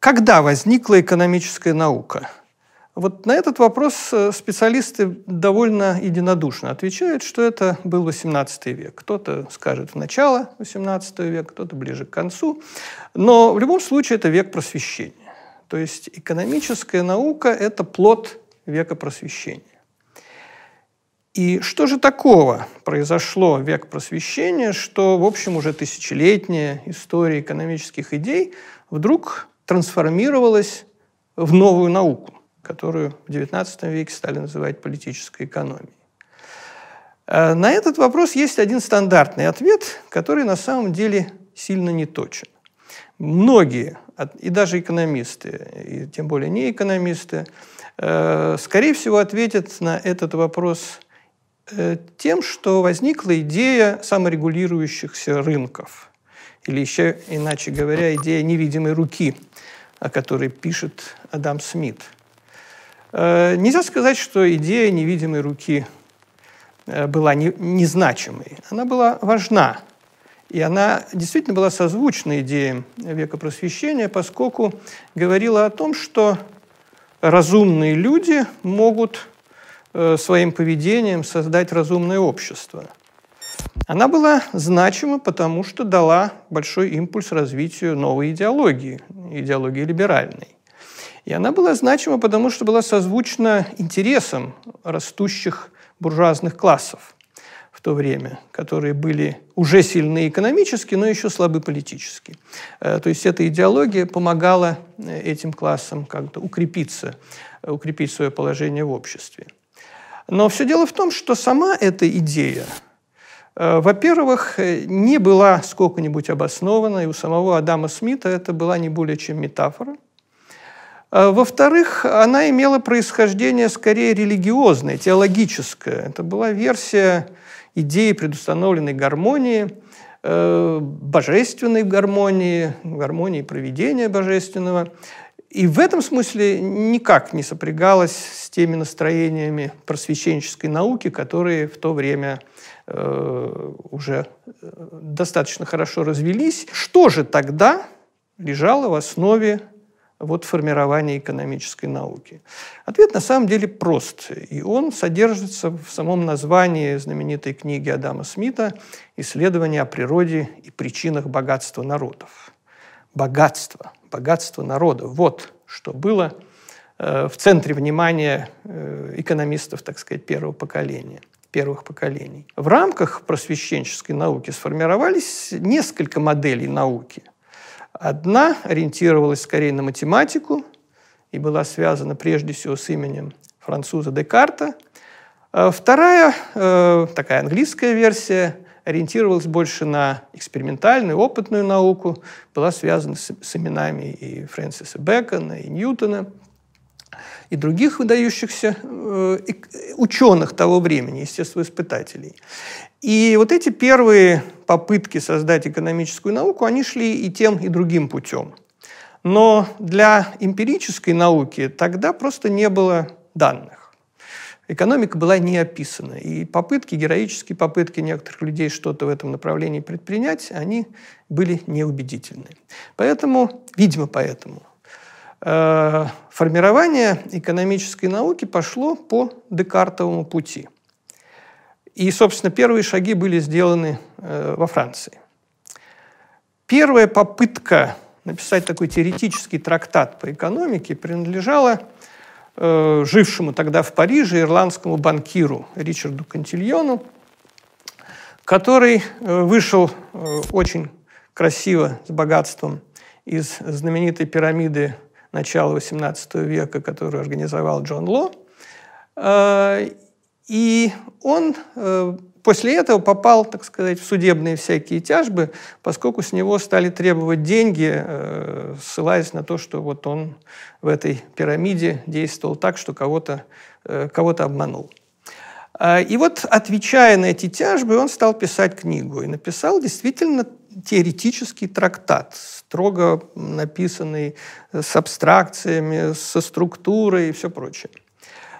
Когда возникла экономическая наука? Вот на этот вопрос э, специалисты довольно единодушно отвечают, что это был XVIII век. Кто-то скажет в начало XVIII века, кто-то ближе к концу. Но в любом случае это век просвещения. То есть экономическая наука – это плод века просвещения. И что же такого произошло в век просвещения, что, в общем, уже тысячелетняя история экономических идей вдруг трансформировалась в новую науку, которую в XIX веке стали называть политической экономией. Э, на этот вопрос есть один стандартный ответ, который на самом деле сильно не точен. Многие, и даже экономисты, и тем более не экономисты, э, скорее всего, ответят на этот вопрос э, тем, что возникла идея саморегулирующихся рынков, или еще иначе говоря, идея невидимой руки – о которой пишет Адам Смит. Э, нельзя сказать, что идея невидимой руки э, была незначимой. Она была важна. И она действительно была созвучна идеям века просвещения, поскольку говорила о том, что разумные люди могут э, своим поведением создать разумное общество – она была значима, потому что дала большой импульс развитию новой идеологии, идеологии либеральной. И она была значима, потому что была созвучна интересам растущих буржуазных классов в то время, которые были уже сильны экономически, но еще слабы политически. Э, то есть эта идеология помогала э, этим классам как-то укрепиться, э, укрепить свое положение в обществе. Но все дело в том, что сама эта идея – во-первых, не была сколько-нибудь обоснована, и у самого Адама Смита это была не более чем метафора. Э, во-вторых, она имела происхождение скорее религиозное, теологическое. Это была версия идеи предустановленной гармонии, божественной гармонии, гармонии проведения божественного. И в этом смысле никак не сопрягалась с теми настроениями просвещенческой науки, которые в то время Э, уже э, достаточно хорошо развелись. Что же тогда лежало в основе вот формирования экономической науки? Ответ на самом деле прост, и он содержится в самом названии знаменитой книги Адама Смита «Исследование о природе и причинах богатства народов». Богатство, богатство народа – вот что было э, в центре внимания экономистов, так сказать, первого поколения – первых поколений. В рамках просвещенческой науки сформировались несколько моделей науки. Одна ориентировалась скорее на математику и была связана прежде всего с именем француза Декарта. А вторая, э, такая английская версия, ориентировалась больше на экспериментальную, опытную науку, была связана с, с именами и Фрэнсиса Бэкона, и Ньютона – и других выдающихся э, ученых того времени, естествоиспытателей. И вот эти первые попытки создать экономическую науку, они шли и тем, и другим путем. Но для эмпирической науки тогда просто не было данных. Экономика была не описана. И попытки, героические попытки некоторых людей что-то в этом направлении предпринять, они были неубедительны. Поэтому, видимо, поэтому, Э, формирование экономической науки пошло по Декартовому пути. И, собственно, первые шаги были сделаны э, во Франции. Первая попытка написать такой теоретический трактат по экономике принадлежала э, жившему тогда в Париже ирландскому банкиру Ричарду Кантильону, который вышел очень красиво, с богатством из знаменитой пирамиды начала XVIII века, которую организовал Джон Ло. Э, и он э, после этого попал, так сказать, в судебные всякие тяжбы, поскольку с него стали требовать деньги, э, ссылаясь на то, что вот он в этой пирамиде действовал так, что кого-то кого обманул. А, и вот, отвечая на эти тяжбы, он стал писать книгу. И написал действительно теоретический трактат, строго написанный с абстракциями, со структурой и все прочее.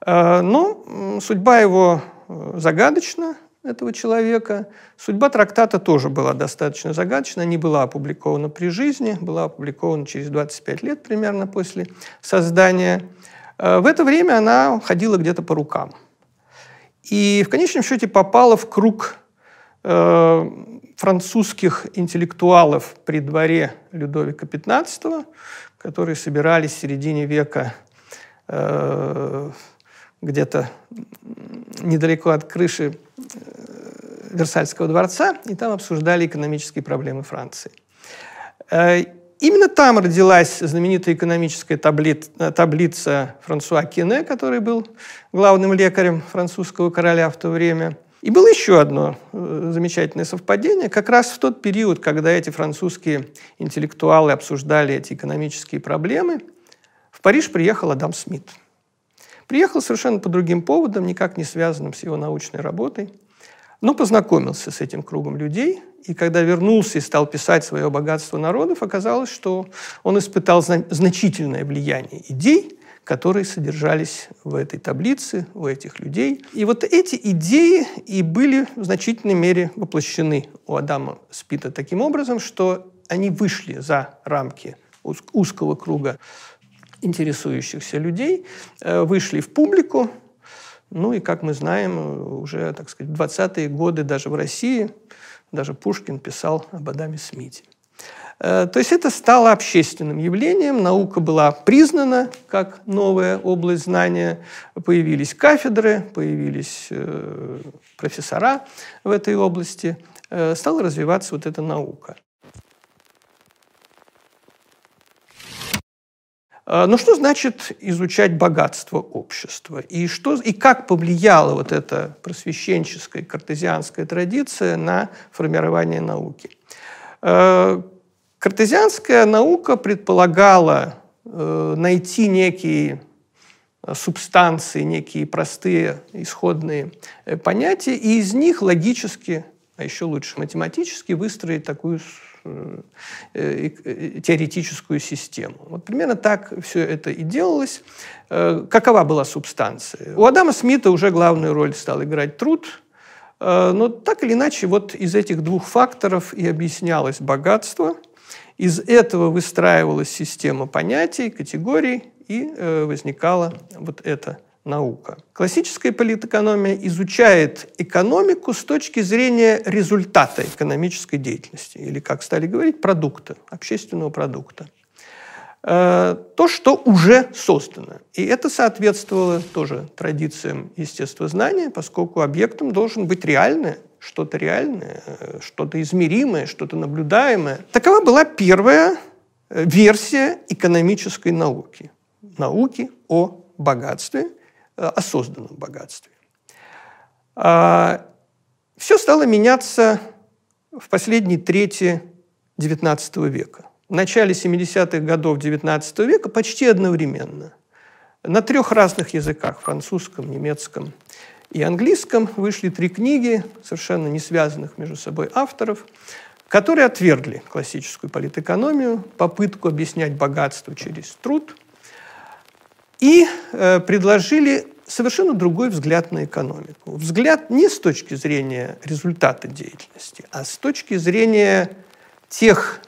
А, но судьба его э, загадочна, этого человека. Судьба трактата тоже была достаточно загадочна, не была опубликована при жизни, была опубликована через 25 лет примерно после создания. А, в это время она ходила где-то по рукам – и в конечном счете попала в круг э, французских интеллектуалов при дворе Людовика XV, которые собирались в середине века э, где-то недалеко от крыши э, Версальского дворца, и там обсуждали экономические проблемы Франции. Э, Именно там родилась знаменитая экономическая таблица, таблица Франсуа Кене, который был главным лекарем французского короля в то время. И было еще одно э, замечательное совпадение. Как раз в тот период, когда эти французские интеллектуалы обсуждали эти экономические проблемы, в Париж приехал Адам Смит. Приехал совершенно по другим поводам, никак не связанным с его научной работой, но познакомился с этим кругом людей – и когда вернулся и стал писать свое богатство народов, оказалось, что он испытал значительное влияние идей, которые содержались в этой таблице у этих людей. И вот эти идеи и были в значительной мере воплощены у Адама Спита таким образом, что они вышли за рамки узкого круга интересующихся людей, э, вышли в публику, ну и, как мы знаем, уже, так сказать, в 20-е годы даже в России даже Пушкин писал об Адаме Смите. Э, то есть это стало общественным явлением, наука была признана как новая область знания, появились кафедры, появились э, профессора в этой области, стала развиваться вот эта наука. Но ну, что значит изучать богатство общества? И, что, и как повлияла вот эта просвещенческая картезианская традиция на формирование науки? А, картезианская наука предполагала э, найти некие субстанции, некие простые исходные э, понятия, и из них логически, а еще лучше математически выстроить такую Э, э, теоретическую систему. Вот примерно так все это и делалось. Э, какова была субстанция? У Адама Смита уже главную роль стал играть труд, но так или иначе вот из этих двух факторов и объяснялось богатство. Из этого выстраивалась система понятий, категорий, и возникала вот это наука. Классическая политэкономия изучает экономику с точки зрения результата экономической деятельности, или, как стали говорить, продукта, общественного продукта. Э, то, что уже создано. И это соответствовало тоже традициям естествознания, поскольку объектом должен быть реальное, что-то реальное, э, что-то измеримое, что-то наблюдаемое. Такова была первая э, версия экономической науки. Науки о богатстве – о созданном богатстве. А, Все стало меняться в последней трети XIX века. В начале 70-х годов XIX века почти одновременно на трех разных языках – французском, немецком и английском – вышли три книги, совершенно не связанных между собой авторов, которые отвергли классическую политэкономию, попытку объяснять богатство через труд – и э, предложили совершенно другой взгляд на экономику. Взгляд не с точки зрения результата деятельности, а с точки зрения тех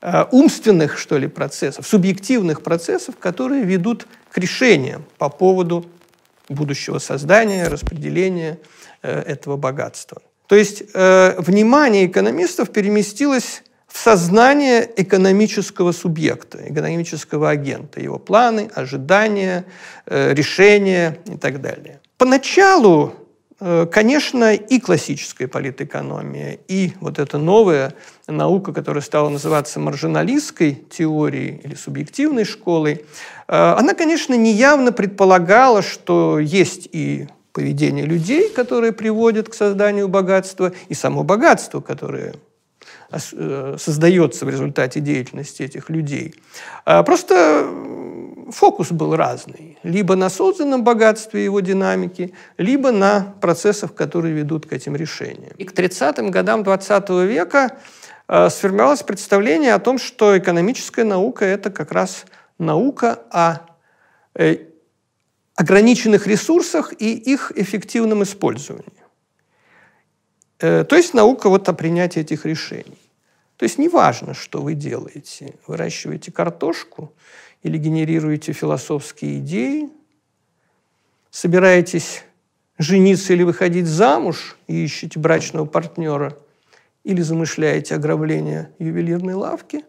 э, умственных, что ли, процессов, субъективных процессов, которые ведут к решениям по поводу будущего создания, распределения э, этого богатства. То есть э, внимание экономистов переместилось сознание экономического субъекта, экономического агента, его планы, ожидания, э, решения и так далее. Поначалу, э, конечно, и классическая политэкономия, и вот эта новая наука, которая стала называться маржиналистской теорией или субъективной школой, э, она, конечно, неявно предполагала, что есть и поведение людей, которые приводят к созданию богатства, и само богатство, которое создается в результате деятельности этих людей. А просто фокус был разный. Либо на созданном богатстве его динамики, либо на процессах, которые ведут к этим решениям. И к 30-м годам 20 века э, сформировалось представление о том, что экономическая наука – это как раз наука о э, ограниченных ресурсах и их эффективном использовании. Э, то есть наука вот о принятии этих решений. То есть неважно, что вы делаете. Выращиваете картошку или генерируете философские идеи, собираетесь жениться или выходить замуж и ищете брачного партнера, или замышляете ограбление ювелирной лавки,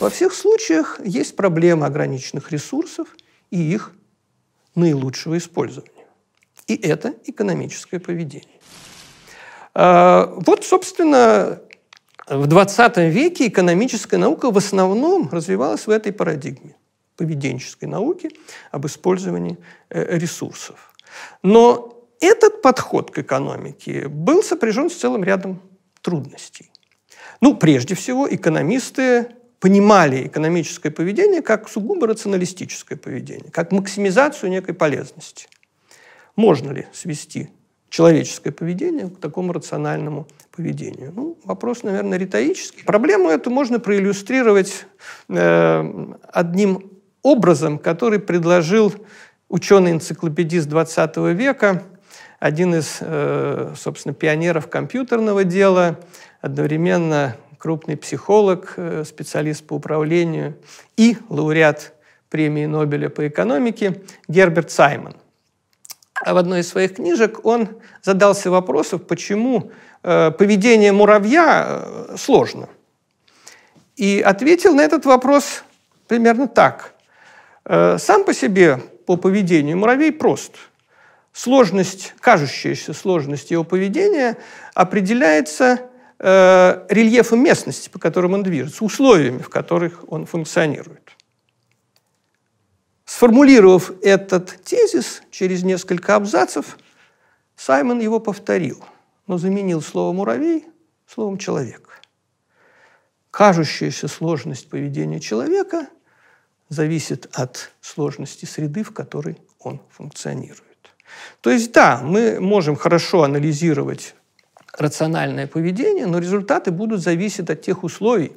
во всех случаях есть проблема ограниченных ресурсов и их наилучшего использования. И это экономическое поведение. А, вот, собственно, в 20 веке экономическая наука в основном развивалась в этой парадигме поведенческой науки об использовании э, ресурсов. Но этот подход к экономике был сопряжен с целым рядом трудностей. Ну, прежде всего, экономисты понимали экономическое поведение как сугубо рационалистическое поведение, как максимизацию некой полезности. Можно ли свести человеческое поведение к такому рациональному поведению? Ну, вопрос, наверное, риторический. Проблему эту можно проиллюстрировать э, одним образом, который предложил ученый-энциклопедист XX века, один из, э, собственно, пионеров компьютерного дела, одновременно крупный психолог, э, специалист по управлению и лауреат премии Нобеля по экономике Герберт Саймон. А в одной из своих книжек он задался вопросом, почему э, поведение муравья э, сложно. И ответил на этот вопрос примерно так. Э, сам по себе по поведению муравей прост. Сложность, кажущаяся сложность его поведения определяется рельефом местности, по которым он движется, условиями, в которых он функционирует. Сформулировав этот тезис через несколько абзацев, Саймон его повторил, но заменил слово «муравей» словом «человек». Кажущаяся сложность поведения человека зависит от сложности среды, в которой он функционирует. То есть да, мы можем хорошо анализировать рациональное поведение, но результаты будут зависеть от тех условий,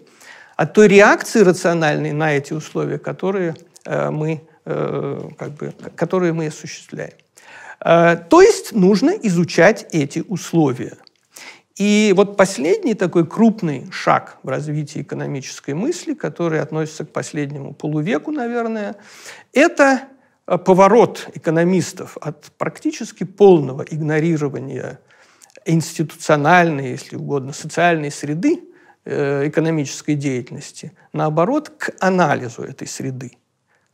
от той реакции рациональной на эти условия, которые э, мы как бы, которые мы осуществляем. Э, то есть нужно изучать эти условия. И вот последний такой крупный шаг в развитии экономической мысли, который относится к последнему полувеку, наверное, это э, поворот экономистов от практически полного игнорирования институциональной, если угодно, социальной среды экономической деятельности, наоборот, к анализу этой среды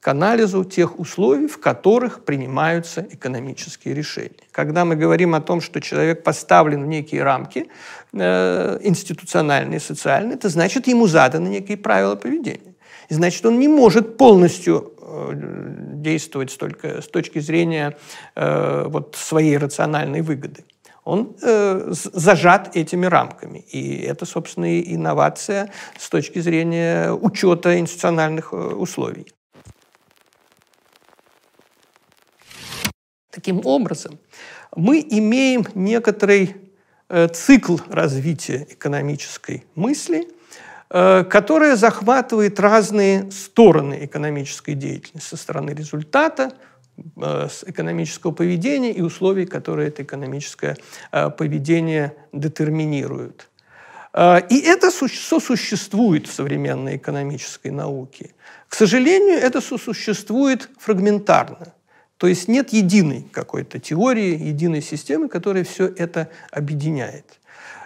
к анализу тех условий, в которых принимаются экономические решения. Когда мы говорим о том, что человек поставлен в некие рамки э, институциональные, социальные, это значит, ему заданы некие правила поведения. И значит, он не может полностью э, действовать только с точки зрения э, вот, своей рациональной выгоды. Он э, зажат этими рамками. И это, собственно, и инновация с точки зрения учета институциональных э, условий. Таким образом, мы имеем некоторый э, цикл развития экономической мысли, э, которая захватывает разные стороны экономической деятельности со стороны результата, э, экономического поведения и условий, которые это экономическое поведение детерминируют. И это сосуществует в современной экономической науке. К сожалению, это сосуществует фрагментарно. То есть нет единой какой-то теории, единой системы, которая все это объединяет.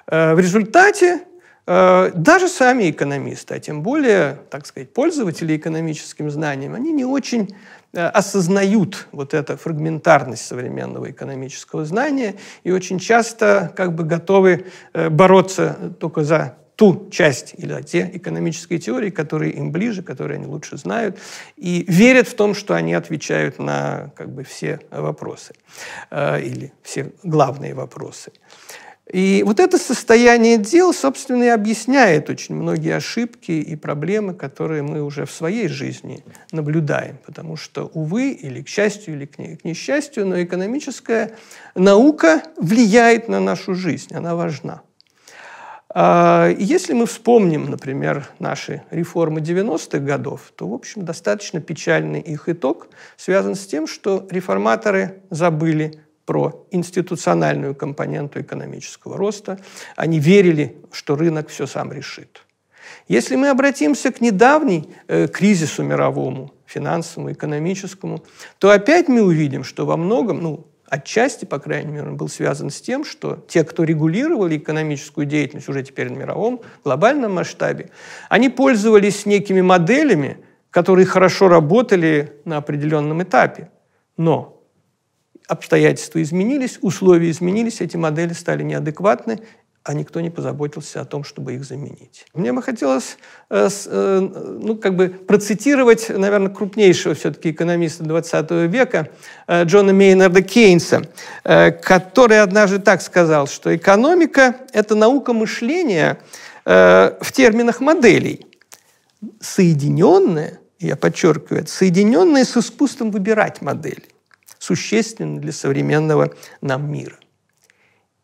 Э, в результате э, даже сами экономисты, а тем более, так сказать, пользователи экономическим знанием, они не очень э, осознают вот эту фрагментарность современного экономического знания и очень часто как бы готовы бороться только за ту часть или те экономические теории, которые им ближе, которые они лучше знают, и верят в том, что они отвечают на как бы, все вопросы э, или все главные вопросы. И вот это состояние дел, собственно, и объясняет очень многие ошибки и проблемы, которые мы уже в своей жизни наблюдаем. Потому что, увы, или к счастью, или к несчастью, но экономическая наука влияет на нашу жизнь, она важна. А, если мы вспомним, например, наши реформы 90-х годов, то, в общем, достаточно печальный их итог связан с тем, что реформаторы забыли про институциональную компоненту экономического роста. Они верили, что рынок все сам решит. Если мы обратимся к недавней э, кризису мировому, финансовому, экономическому, то опять мы увидим, что во многом, ну, отчасти, по крайней мере, был связан с тем, что те, кто регулировали экономическую деятельность уже теперь на мировом, глобальном масштабе, они пользовались некими моделями, которые хорошо работали на определенном этапе. Но обстоятельства изменились, условия изменились, эти модели стали неадекватны, а никто не позаботился о том, чтобы их заменить. Мне бы хотелось э, э, ну, как бы процитировать, наверное, крупнейшего все-таки экономиста 20 века э, Джона Мейнарда Кейнса, который однажды так сказал, что экономика – это наука мышления в терминах моделей, соединенная, я подчеркиваю, соединенная с искусством выбирать модели существенны для современного нам мира.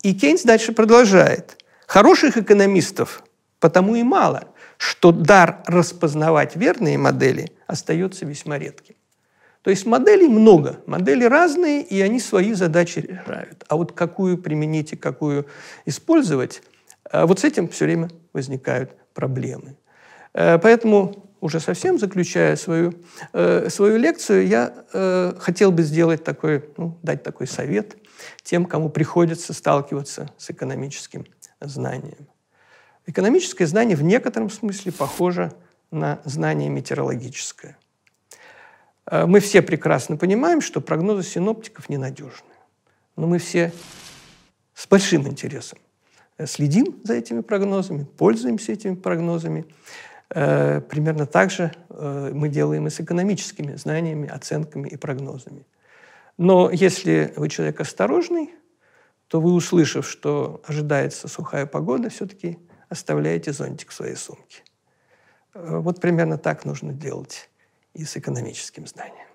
И Кейнс дальше продолжает. Хороших экономистов потому и мало, что дар распознавать верные модели остается весьма редким. То есть моделей много, модели разные, и они свои задачи решают. А вот какую применить и какую использовать, э, вот с этим все время возникают проблемы. Э, поэтому уже совсем заключая свою, э, свою лекцию, я хотел бы сделать такой, ну, дать такой совет тем, кому приходится сталкиваться с экономическим знанием. Экономическое знание в некотором смысле похоже на знание метеорологическое. Э, мы все прекрасно понимаем, что прогнозы синоптиков ненадежны. Но мы все с большим интересом следим за этими прогнозами, пользуемся этими прогнозами. Э, примерно так же э, мы делаем и с экономическими знаниями, оценками и прогнозами. Но если вы человек осторожный, то вы, услышав, что ожидается сухая погода, все-таки оставляете зонтик в своей сумке. Э, вот примерно так нужно делать и с экономическим знанием.